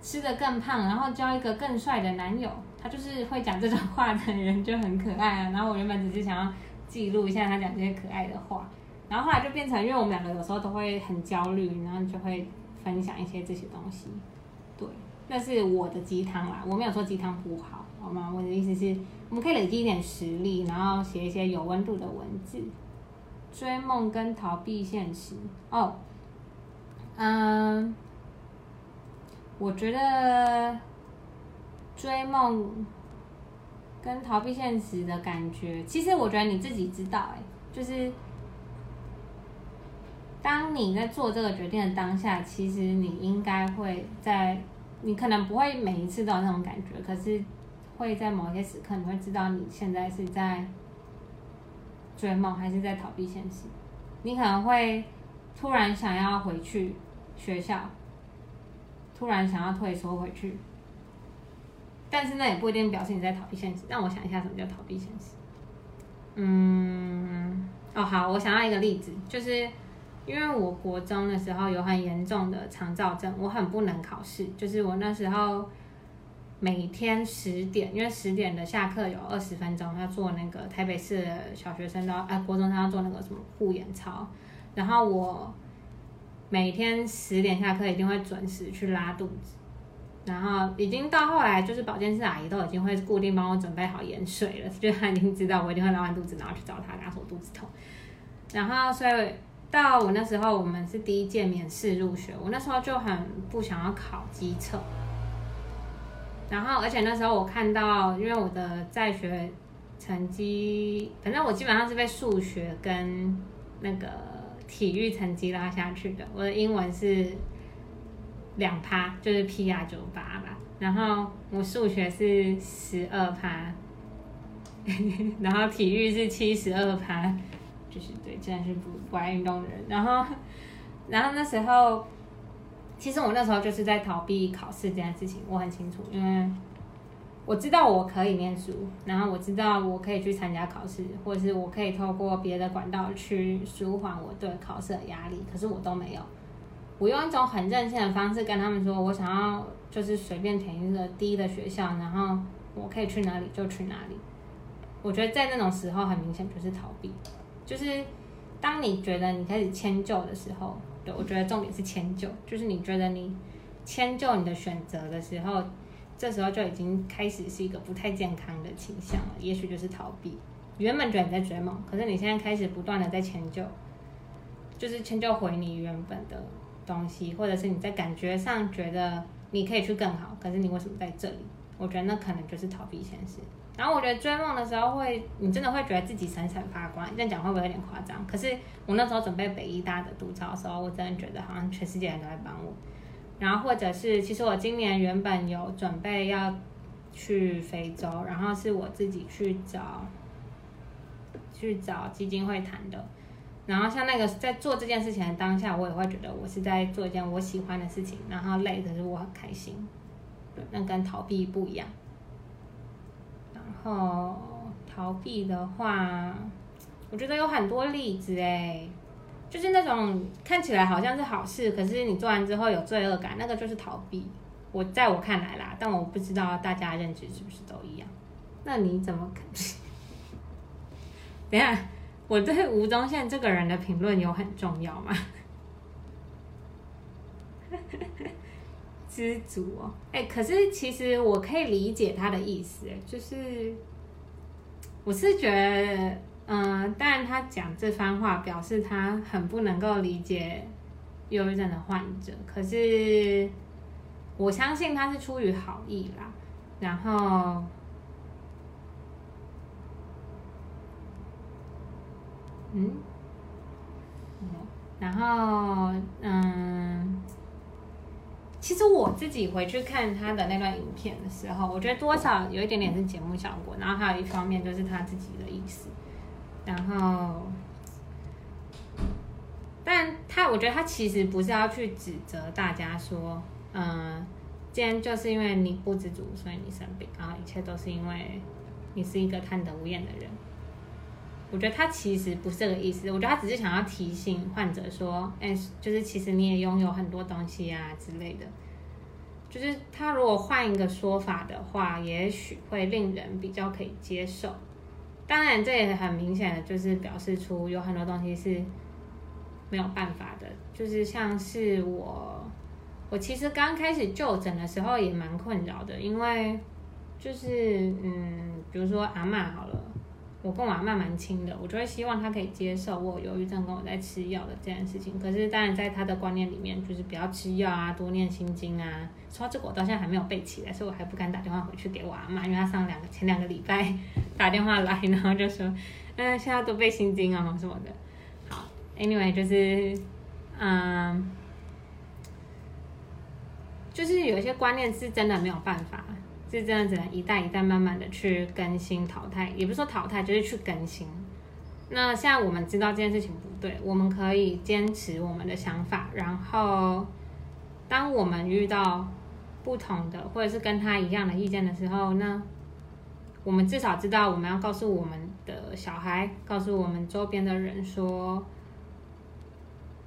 吃的更胖，然后交一个更帅的男友。他就是会讲这种话的人就很可爱啊。然后我原本只是想要记录一下他讲这些可爱的话，然后后来就变成，因为我们两个有时候都会很焦虑，然后就会分享一些这些东西。对，那是我的鸡汤啦，我没有说鸡汤不好，好吗？我的意思是，我们可以累积一点实力，然后写一些有温度的文字。追梦跟逃避现实哦，嗯，我觉得追梦跟逃避现实的感觉，其实我觉得你自己知道，哎，就是当你在做这个决定的当下，其实你应该会在，你可能不会每一次都有那种感觉，可是会在某些时刻，你会知道你现在是在。追梦还是在逃避现实？你可能会突然想要回去学校，突然想要退缩回去，但是那也不一定表示你在逃避现实。让我想一下，什么叫逃避现实？嗯，哦，好，我想要一个例子，就是因为我国中的时候有很严重的肠燥症，我很不能考试，就是我那时候。每天十点，因为十点的下课有二十分钟要做那个台北市的小学生的哎，国中他要做那个什么护眼操，然后我每天十点下课一定会准时去拉肚子，然后已经到后来就是保健室阿姨都已经会固定帮我准备好盐水了，就他已经知道我一定会拉完肚子，然后去找他，跟他说肚子痛，然后所以到我那时候我们是第一届免试入学，我那时候就很不想要考机测。然后，而且那时候我看到，因为我的在学成绩，反正我基本上是被数学跟那个体育成绩拉下去的。我的英文是两趴，就是 P R 九八吧。然后我数学是十二趴，然后体育是七十二趴，就是对，真的是不不爱运动的人。然后，然后那时候。其实我那时候就是在逃避考试这件事情，我很清楚，因为我知道我可以念书，然后我知道我可以去参加考试，或者是我可以透过别的管道去舒缓我对考试的压力，可是我都没有。我用一种很任性的方式跟他们说，我想要就是随便填一个低的学校，然后我可以去哪里就去哪里。我觉得在那种时候，很明显就是逃避，就是当你觉得你开始迁就的时候。我觉得重点是迁就，就是你觉得你迁就你的选择的时候，这时候就已经开始是一个不太健康的倾向了。也许就是逃避，原本觉得你在追梦，可是你现在开始不断的在迁就，就是迁就回你原本的东西，或者是你在感觉上觉得你可以去更好，可是你为什么在这里？我觉得那可能就是逃避现实。然后我觉得追梦的时候会，你真的会觉得自己闪闪发光。这样讲会不会有点夸张？可是我那时候准备北医大的独招的时候，我真的觉得好像全世界人都在帮我。然后或者是，其实我今年原本有准备要去非洲，然后是我自己去找去找基金会谈的。然后像那个在做这件事情的当下，我也会觉得我是在做一件我喜欢的事情，然后累，可是我很开心。那跟逃避不一样。哦，逃避的话，我觉得有很多例子哎，就是那种看起来好像是好事，可是你做完之后有罪恶感，那个就是逃避。我在我看来啦，但我不知道大家认知是不是都一样。那你怎么看？等下，我对吴宗宪这个人的评论有很重要吗？知足哦，哎，可是其实我可以理解他的意思，就是我是觉得，嗯，当然他讲这番话表示他很不能够理解忧郁症的患者，可是我相信他是出于好意啦，然后，嗯，然后，嗯。其实我自己回去看他的那段影片的时候，我觉得多少有一点点是节目效果，然后还有一方面就是他自己的意思。然后，但他我觉得他其实不是要去指责大家说，嗯，今天就是因为你不知足，所以你生病，然后一切都是因为你是一个贪得无厌的人。我觉得他其实不是这个意思，我觉得他只是想要提醒患者说，哎，就是其实你也拥有很多东西啊之类的。就是他如果换一个说法的话，也许会令人比较可以接受。当然，这也很明显的就是表示出有很多东西是没有办法的。就是像是我，我其实刚开始就诊的时候也蛮困扰的，因为就是嗯，比如说阿妈好了。我跟我阿妈蛮亲的，我就会希望他可以接受我有忧郁症跟我在吃药的这件事情。可是当然在他的观念里面，就是不要吃药啊，多念心经啊。说这个我到现在还没有背起来，所以我还不敢打电话回去给我阿妈，因为他上两个前两个礼拜 打电话来，然后就说，嗯，现在都背心经啊什么的。好，anyway 就是，嗯，就是有一些观念是真的没有办法。是这样只能一代一代慢慢的去更新淘汰，也不是说淘汰，就是去更新。那现在我们知道这件事情不对，我们可以坚持我们的想法，然后当我们遇到不同的或者是跟他一样的意见的时候，那我们至少知道我们要告诉我们的小孩，告诉我们周边的人说，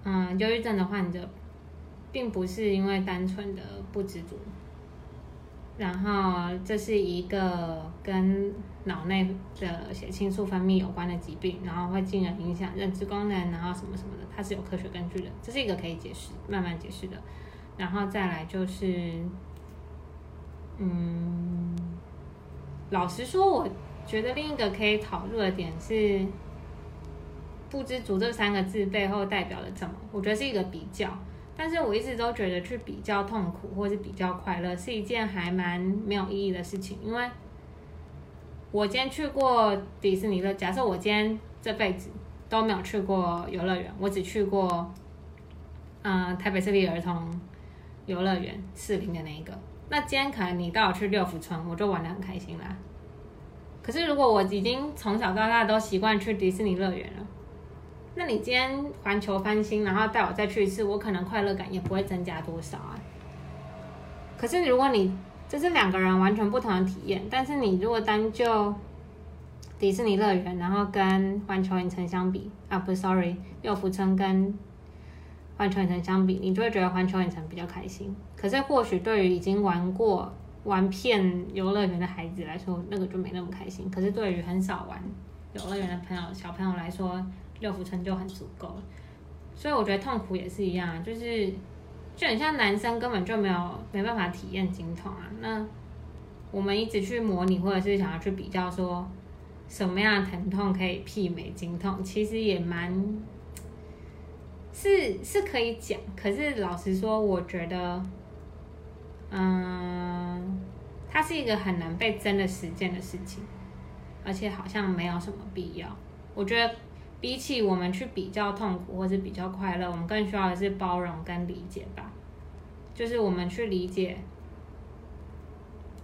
嗯，忧郁症的患者并不是因为单纯的不知足。然后这是一个跟脑内的血清素分泌有关的疾病，然后会进而影响认知功能，然后什么什么的，它是有科学根据的，这是一个可以解释、慢慢解释的。然后再来就是，嗯，老实说，我觉得另一个可以讨论的点是，不知足这三个字背后代表了什么？我觉得是一个比较。但是我一直都觉得去比较痛苦或是比较快乐是一件还蛮没有意义的事情，因为我今天去过迪士尼乐，假设我今天这辈子都没有去过游乐园，我只去过，嗯，台北市立儿童游乐园四零的那一个，那今天可能你带我去六福村，我就玩的很开心啦。可是如果我已经从小到大都习惯去迪士尼乐园了。那你今天环球翻新，然后带我再去一次，我可能快乐感也不会增加多少啊。可是如果你这是两个人完全不同的体验，但是你如果单就迪士尼乐园，然后跟环球影城相比啊，不，sorry，六福村跟环球影城相比，你就会觉得环球影城比较开心。可是或许对于已经玩过玩遍游乐园的孩子来说，那个就没那么开心。可是对于很少玩游乐园的朋友小朋友来说，六福村就很足够，所以我觉得痛苦也是一样，就是就很像男生根本就没有没办法体验经痛啊。那我们一直去模拟或者是想要去比较说什么样的疼痛可以媲美经痛，其实也蛮是是可以讲，可是老实说，我觉得，嗯，它是一个很难被真的实践的事情，而且好像没有什么必要，我觉得。比起我们去比较痛苦或者比较快乐，我们更需要的是包容跟理解吧。就是我们去理解，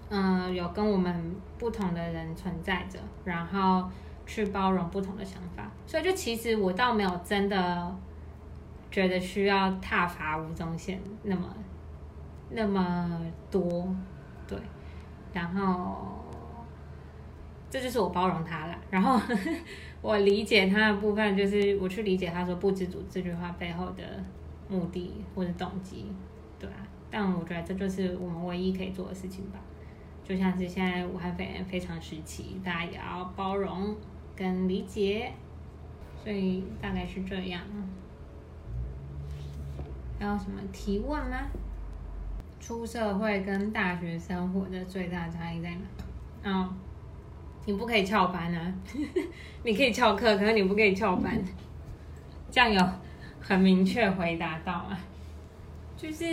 嗯，有跟我们不同的人存在着，然后去包容不同的想法。所以，就其实我倒没有真的觉得需要踏伐吴宗宪那么那么多，对。然后，这就是我包容他了。然后。我理解他的部分，就是我去理解他说“不知足”这句话背后的目的或者动机，对啊。但我觉得这就是我们唯一可以做的事情吧。就像是现在武汉肺炎非常时期，大家也要包容跟理解，所以大概是这样。还有什么提问吗？出社会跟大学生活的最大差异在哪？嗯。你不可以翘班啊！你可以翘课，可是你不可以翘班。这样有很明确回答到啊，就是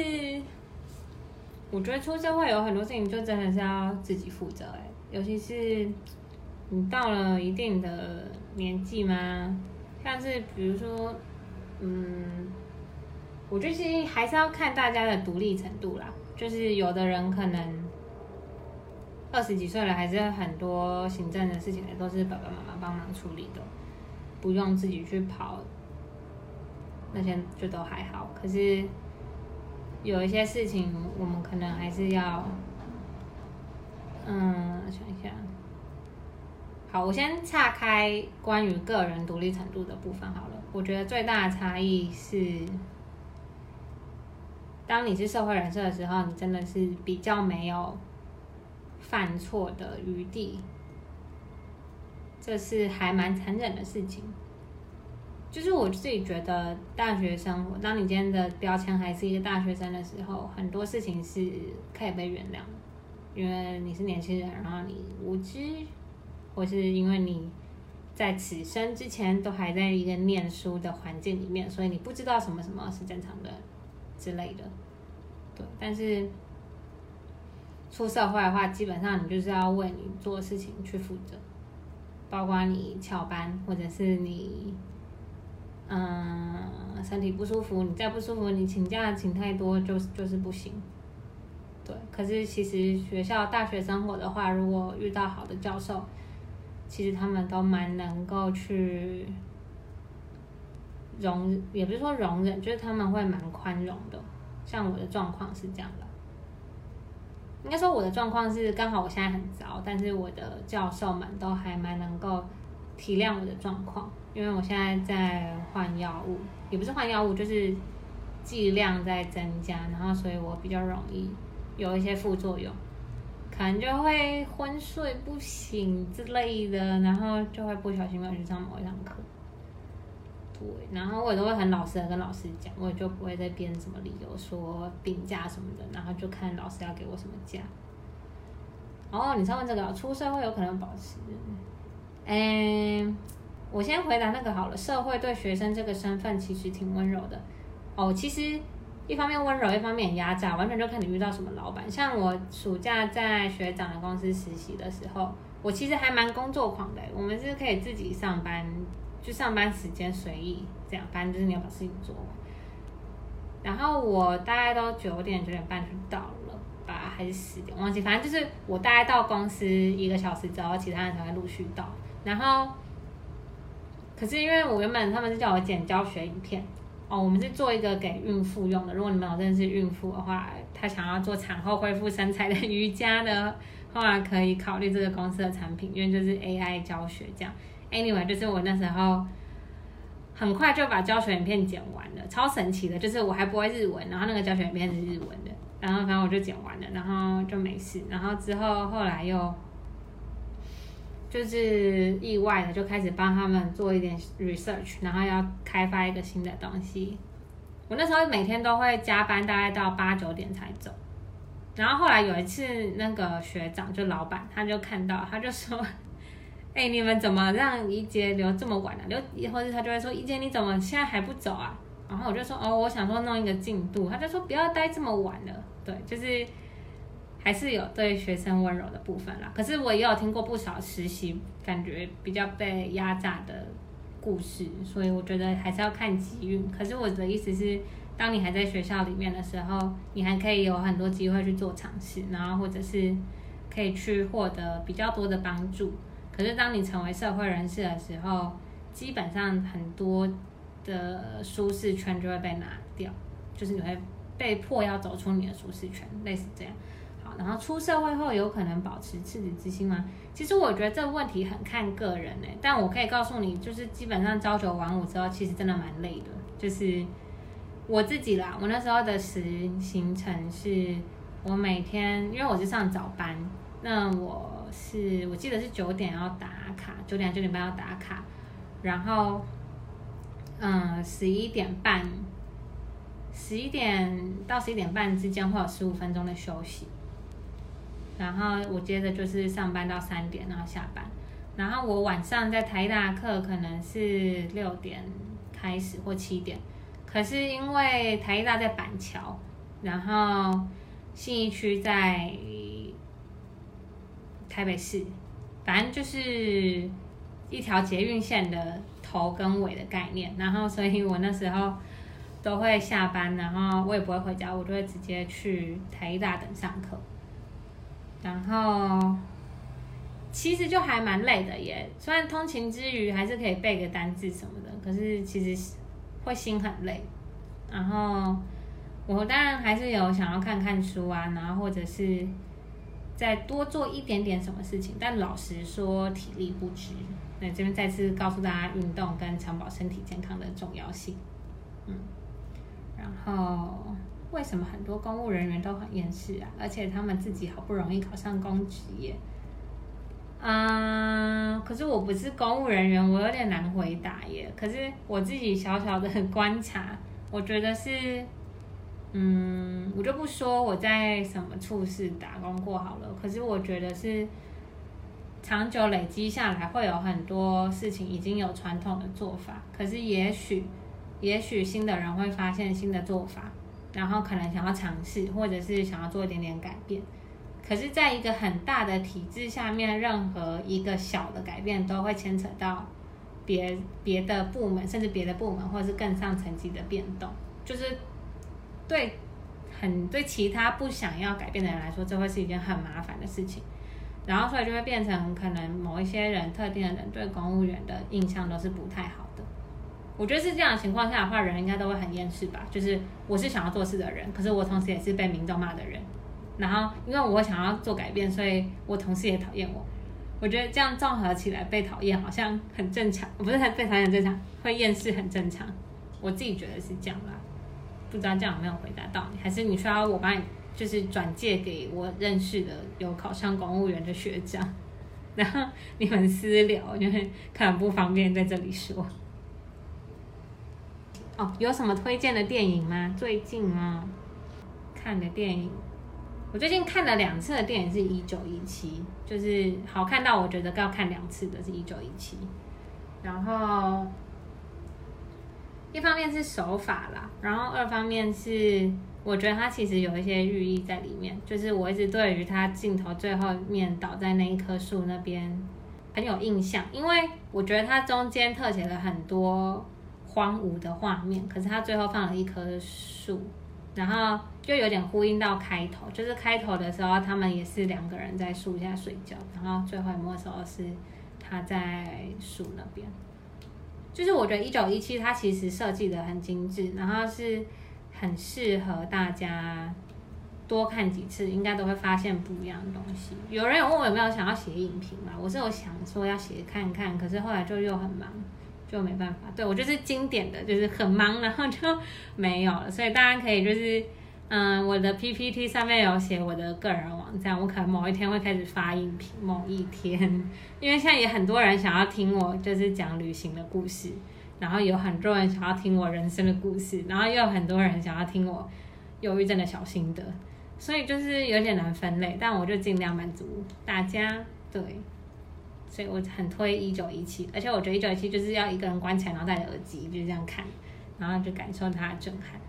我觉得出社会有很多事情就真的是要自己负责哎，尤其是你到了一定的年纪嘛，像是比如说，嗯，我觉得其实还是要看大家的独立程度啦，就是有的人可能。二十几岁了，还是很多行政的事情都是爸爸妈妈帮忙处理的，不用自己去跑，那些就都还好。可是有一些事情，我们可能还是要，嗯，想一下，好，我先岔开关于个人独立程度的部分好了。我觉得最大的差异是，当你是社会人士的时候，你真的是比较没有犯错的余地，这是还蛮残忍的事情。就是我自己觉得，大学生活，当你今天的标签还是一个大学生的时候，很多事情是可以被原谅的，因为你是年轻人，然后你无知，或是因为你在此生之前都还在一个念书的环境里面，所以你不知道什么什么是正常的之类的。对，但是出社会的话，基本上你就是要为你做事情去负责，包括你翘班，或者是你。嗯，身体不舒服，你再不舒服，你请假请太多就是就是不行。对，可是其实学校大学生活的话，如果遇到好的教授，其实他们都蛮能够去容，也不是说容忍，就是他们会蛮宽容的。像我的状况是这样的，应该说我的状况是刚好我现在很糟，但是我的教授们都还蛮能够体谅我的状况。因为我现在在换药物，也不是换药物，就是剂量在增加，然后所以我比较容易有一些副作用，可能就会昏睡不醒之类的，然后就会不小心没有去上某一堂课。然后我也都会很老实的跟老师讲，我也就不会再编什么理由说病假什么的，然后就看老师要给我什么假。哦，你再问这个，出社会有可能保持，嗯。我先回答那个好了。社会对学生这个身份其实挺温柔的哦。其实一方面温柔，一方面压榨，完全就看你遇到什么老板。像我暑假在学长的公司实习的时候，我其实还蛮工作狂的。我们是可以自己上班，就上班时间随意这样，反正就是你要把事情做完。然后我大概都九点九点半就到了吧，还是十点忘记，反正就是我大概到公司一个小时之后，其他人才会陆续到。然后。可是因为我原本他们是叫我剪教学影片哦，我们是做一个给孕妇用的。如果你们有认识孕妇的话，她想要做产后恢复身材的瑜伽的话，可以考虑这个公司的产品，因为就是 AI 教学这样。Anyway，就是我那时候很快就把教学影片剪完了，超神奇的，就是我还不会日文，然后那个教学影片是日文的，然后反正我就剪完了，然后就没事。然后之后后来又。就是意外的就开始帮他们做一点 research，然后要开发一个新的东西。我那时候每天都会加班，大概到八九点才走。然后后来有一次，那个学长就老板，他就看到，他就说：“哎，你们怎么让一杰留这么晚了？留，或者他就会说：一杰你怎么现在还不走啊？”然后我就说：“哦，我想说弄一个进度。”他就说：“不要待这么晚了。”对，就是。还是有对学生温柔的部分啦，可是我也有听过不少实习感觉比较被压榨的故事，所以我觉得还是要看机遇。可是我的意思是，当你还在学校里面的时候，你还可以有很多机会去做尝试，然后或者是可以去获得比较多的帮助。可是当你成为社会人士的时候，基本上很多的舒适圈就会被拿掉，就是你会被迫要走出你的舒适圈，类似这样。好然后出社会后有可能保持赤子之心吗？其实我觉得这个问题很看个人诶，但我可以告诉你，就是基本上朝九晚五之后，其实真的蛮累的。就是我自己啦，我那时候的时行程是，我每天因为我是上早班，那我是我记得是九点要打卡，九点九点半要打卡，然后嗯十一点半，十一点到十一点半之间会有十五分钟的休息。然后我接着就是上班到三点，然后下班。然后我晚上在台大课可能是六点开始或七点，可是因为台大在板桥，然后信义区在台北市，反正就是一条捷运线的头跟尾的概念。然后所以我那时候都会下班，然后我也不会回家，我就会直接去台大等上课。然后其实就还蛮累的耶，虽然通勤之余还是可以背个单字什么的，可是其实会心很累。然后我当然还是有想要看看书啊，然后或者是再多做一点点什么事情，但老实说体力不支。那这边再次告诉大家，运动跟长保身体健康的重要性。嗯，然后为什么很多公务人员都很厌世啊？而且他们自己好不容易考上公职耶。嗯，可是我不是公务人员，我有点难回答耶。可是我自己小小的观察，我觉得是，嗯，我就不说我在什么处室打工过好了。可是我觉得是长久累积下来，会有很多事情已经有传统的做法，可是也许，也许新的人会发现新的做法，然后可能想要尝试，或者是想要做一点点改变。可是，在一个很大的体制下面，任何一个小的改变都会牵扯到别别的部门，甚至别的部门，或者是更上层级的变动。就是对很对其他不想要改变的人来说，这会是一件很麻烦的事情。然后，所以就会变成可能某一些人、特定的人对公务员的印象都是不太好的。我觉得是这样的情况下的话，人应该都会很厌世吧。就是我是想要做事的人，可是我同时也是被民众骂的人。然后，因为我想要做改变，所以我同事也讨厌我。我觉得这样综合起来，被讨厌好像很正常。不是很被讨厌很正常，会厌世很正常。我自己觉得是这样啦。不知道这样有没有回答到你？还是你需要我帮你，就是转借给我认识的有考上公务员的学长，然后你们私聊，因为可能不方便在这里说。哦，有什么推荐的电影吗？最近啊？看的电影。我最近看了两次的电影是《一九一七》，就是好看到我觉得要看两次的是《一九一七》，然后一方面是手法啦，然后二方面是我觉得它其实有一些寓意在里面，就是我一直对于它镜头最后面倒在那一棵树那边很有印象，因为我觉得它中间特写了很多荒芜的画面，可是它最后放了一棵树。然后就有点呼应到开头，就是开头的时候他们也是两个人在树下睡觉，然后最后一幕的时候是他在树那边。就是我觉得一九一七它其实设计的很精致，然后是很适合大家多看几次，应该都会发现不一样的东西。有人有问我有没有想要写影评嘛？我是有想说要写看看，可是后来就又很忙。就没办法，对我就是经典的就是很忙，然后就没有了。所以大家可以就是，嗯，我的 PPT 上面有写我的个人网站，我可能某一天会开始发音频，某一天，因为现在也很多人想要听我就是讲旅行的故事，然后有很多人想要听我人生的故事，然后又有很多人想要听我忧郁症的小心得，所以就是有点难分类，但我就尽量满足大家，对。所以我很推一九一七，而且我觉得一九一七就是要一个人关起来，然后戴着耳机就这样看，然后就感受它的震撼。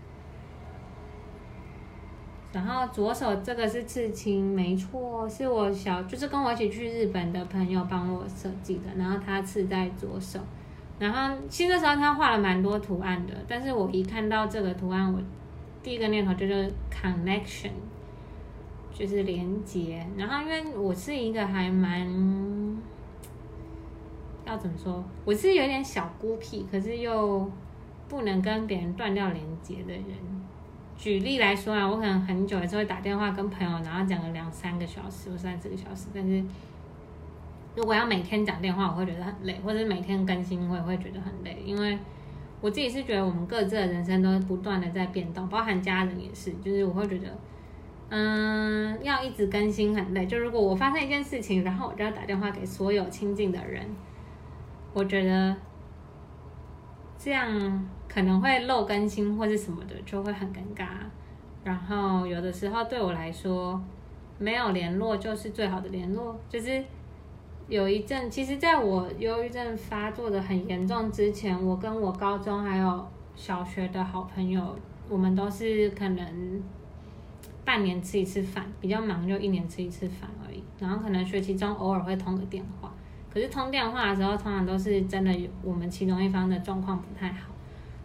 然后左手这个是刺青，没错，是我小就是跟我一起去日本的朋友帮我设计的，然后他刺在左手。然后其实那时候他画了蛮多图案的，但是我一看到这个图案，我第一个念头就是 connection，就是连接。然后因为我是一个还蛮。要怎么说？我是有点小孤僻，可是又不能跟别人断掉连接的人。举例来说啊，我可能很久也是会打电话跟朋友，然后讲个两三个小时或三四个小时。但是如果要每天讲电话，我会觉得很累；或者每天更新，我也会觉得很累。因为我自己是觉得我们各自的人生都不断的在变动，包含家人也是。就是我会觉得，嗯，要一直更新很累。就如果我发生一件事情，然后我就要打电话给所有亲近的人。我觉得这样可能会漏更新或是什么的，就会很尴尬。然后有的时候对我来说，没有联络就是最好的联络。就是有一阵，其实在我忧郁症发作的很严重之前，我跟我高中还有小学的好朋友，我们都是可能半年吃一次饭，比较忙就一年吃一次饭而已。然后可能学期中偶尔会通个电话。可是通电话的时候，通常都是真的，我们其中一方的状况不太好，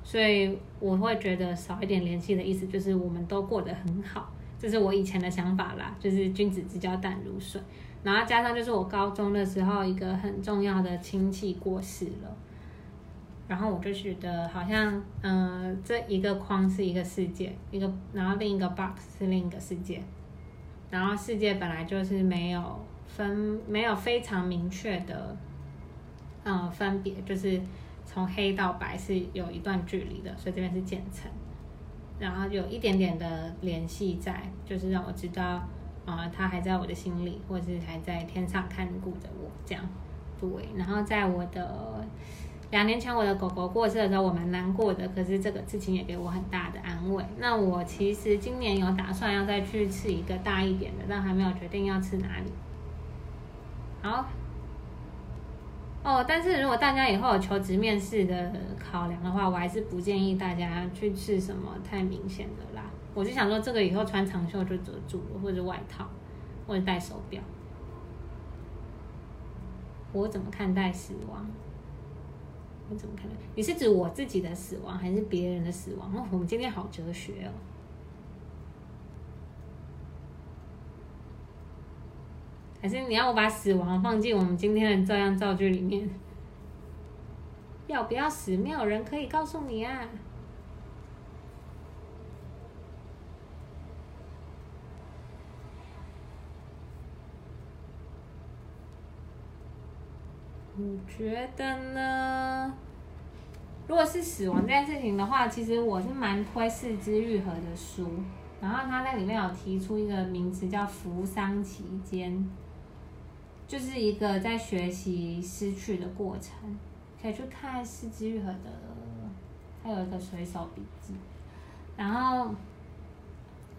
所以我会觉得少一点联系的意思就是我们都过得很好，这是我以前的想法啦，就是君子之交淡如水。然后加上就是我高中的时候一个很重要的亲戚过世了，然后我就觉得好像，嗯，这一个框是一个世界，一个然后另一个 box 是另一个世界，然后世界本来就是没有分，没有非常明确的，嗯，分别，就是从黑到白是有一段距离的，所以这边是渐层，然后有一点点的联系在，就是让我知道，啊，他还在我的心里，或者是还在天上看顾着我这样，对，然后在我的。两年前我的狗狗过世的时候，我蛮难过的。可是这个事情也给我很大的安慰。那我其实今年有打算要再去吃一个大一点的，但还没有决定要吃哪里。好，哦，但是如果大家以后有求职面试的考量的话，我还是不建议大家去吃什么太明显的啦。我就想说，这个以后穿长袖就遮住了，或者外套，或者戴手表。我怎么看待死亡？我怎么看待？你是指我自己的死亡，还是别人的死亡？哦，我们今天好哲学哦。还是你要我把死亡放进我们今天的照样造句里面？要不要死？没有人可以告诉你啊。我觉得呢，如果是死亡这件事情的话，其实我是蛮推四肢愈合的书。然后他在里面有提出一个名词叫“扶桑期间”，就是一个在学习失去的过程。可以去看四肢愈合的，他有一个随手笔记。然后，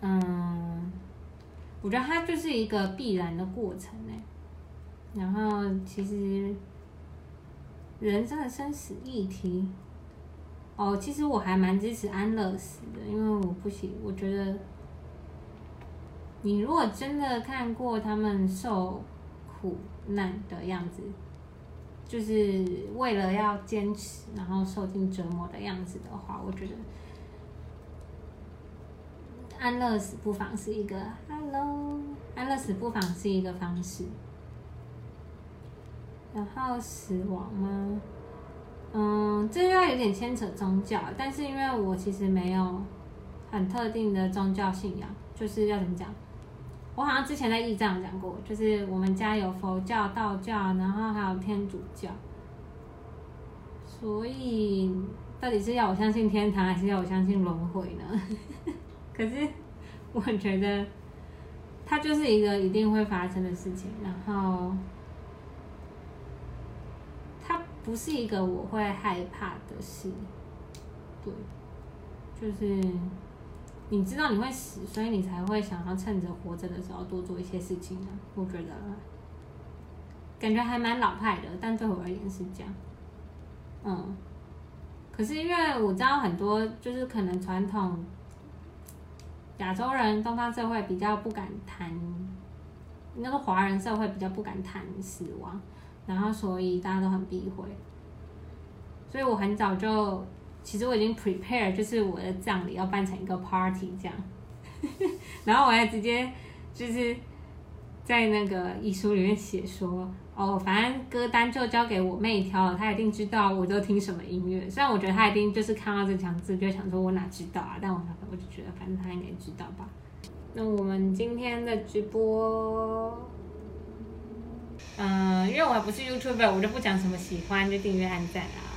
嗯，我觉得它就是一个必然的过程哎。然后其实。人生的生死议题，哦，其实我还蛮支持安乐死的，因为我不喜，我觉得，你如果真的看过他们受苦难的样子，就是为了要坚持，然后受尽折磨的样子的话，我觉得安乐死不妨是一个，Hello，安乐死不妨是一个方式。然后死亡吗？嗯，这要有点牵扯宗教，但是因为我其实没有很特定的宗教信仰，就是要怎么讲？我好像之前在义藏讲过，就是我们家有佛教、道教，然后还有天主教，所以到底是要我相信天堂，还是要我相信轮回呢？可是我觉得它就是一个一定会发生的事情，然后它。不是一个我会害怕的事，对，就是你知道你会死，所以你才会想要趁着活着的时候多做一些事情呢。我觉得感觉还蛮老派的，但对我而言是这样。嗯，可是因为我知道很多，就是可能传统亚洲人、东方社会比较不敢谈，那个华人社会比较不敢谈死亡。然后，所以大家都很避讳，所以我很早就，其实我已经 prepare，就是我的葬礼要办成一个 party 这样，然后我还直接就是在那个遗书里面写说，哦，反正歌单就交给我妹挑了，她一定知道我都听什么音乐。虽然我觉得她一定就是看到这强字就想说我哪知道啊，但我我就觉得反正她应该知道吧。那我们今天的直播。嗯，因为我还不是 YouTuber，我就不讲什么喜欢就订阅、按赞啊。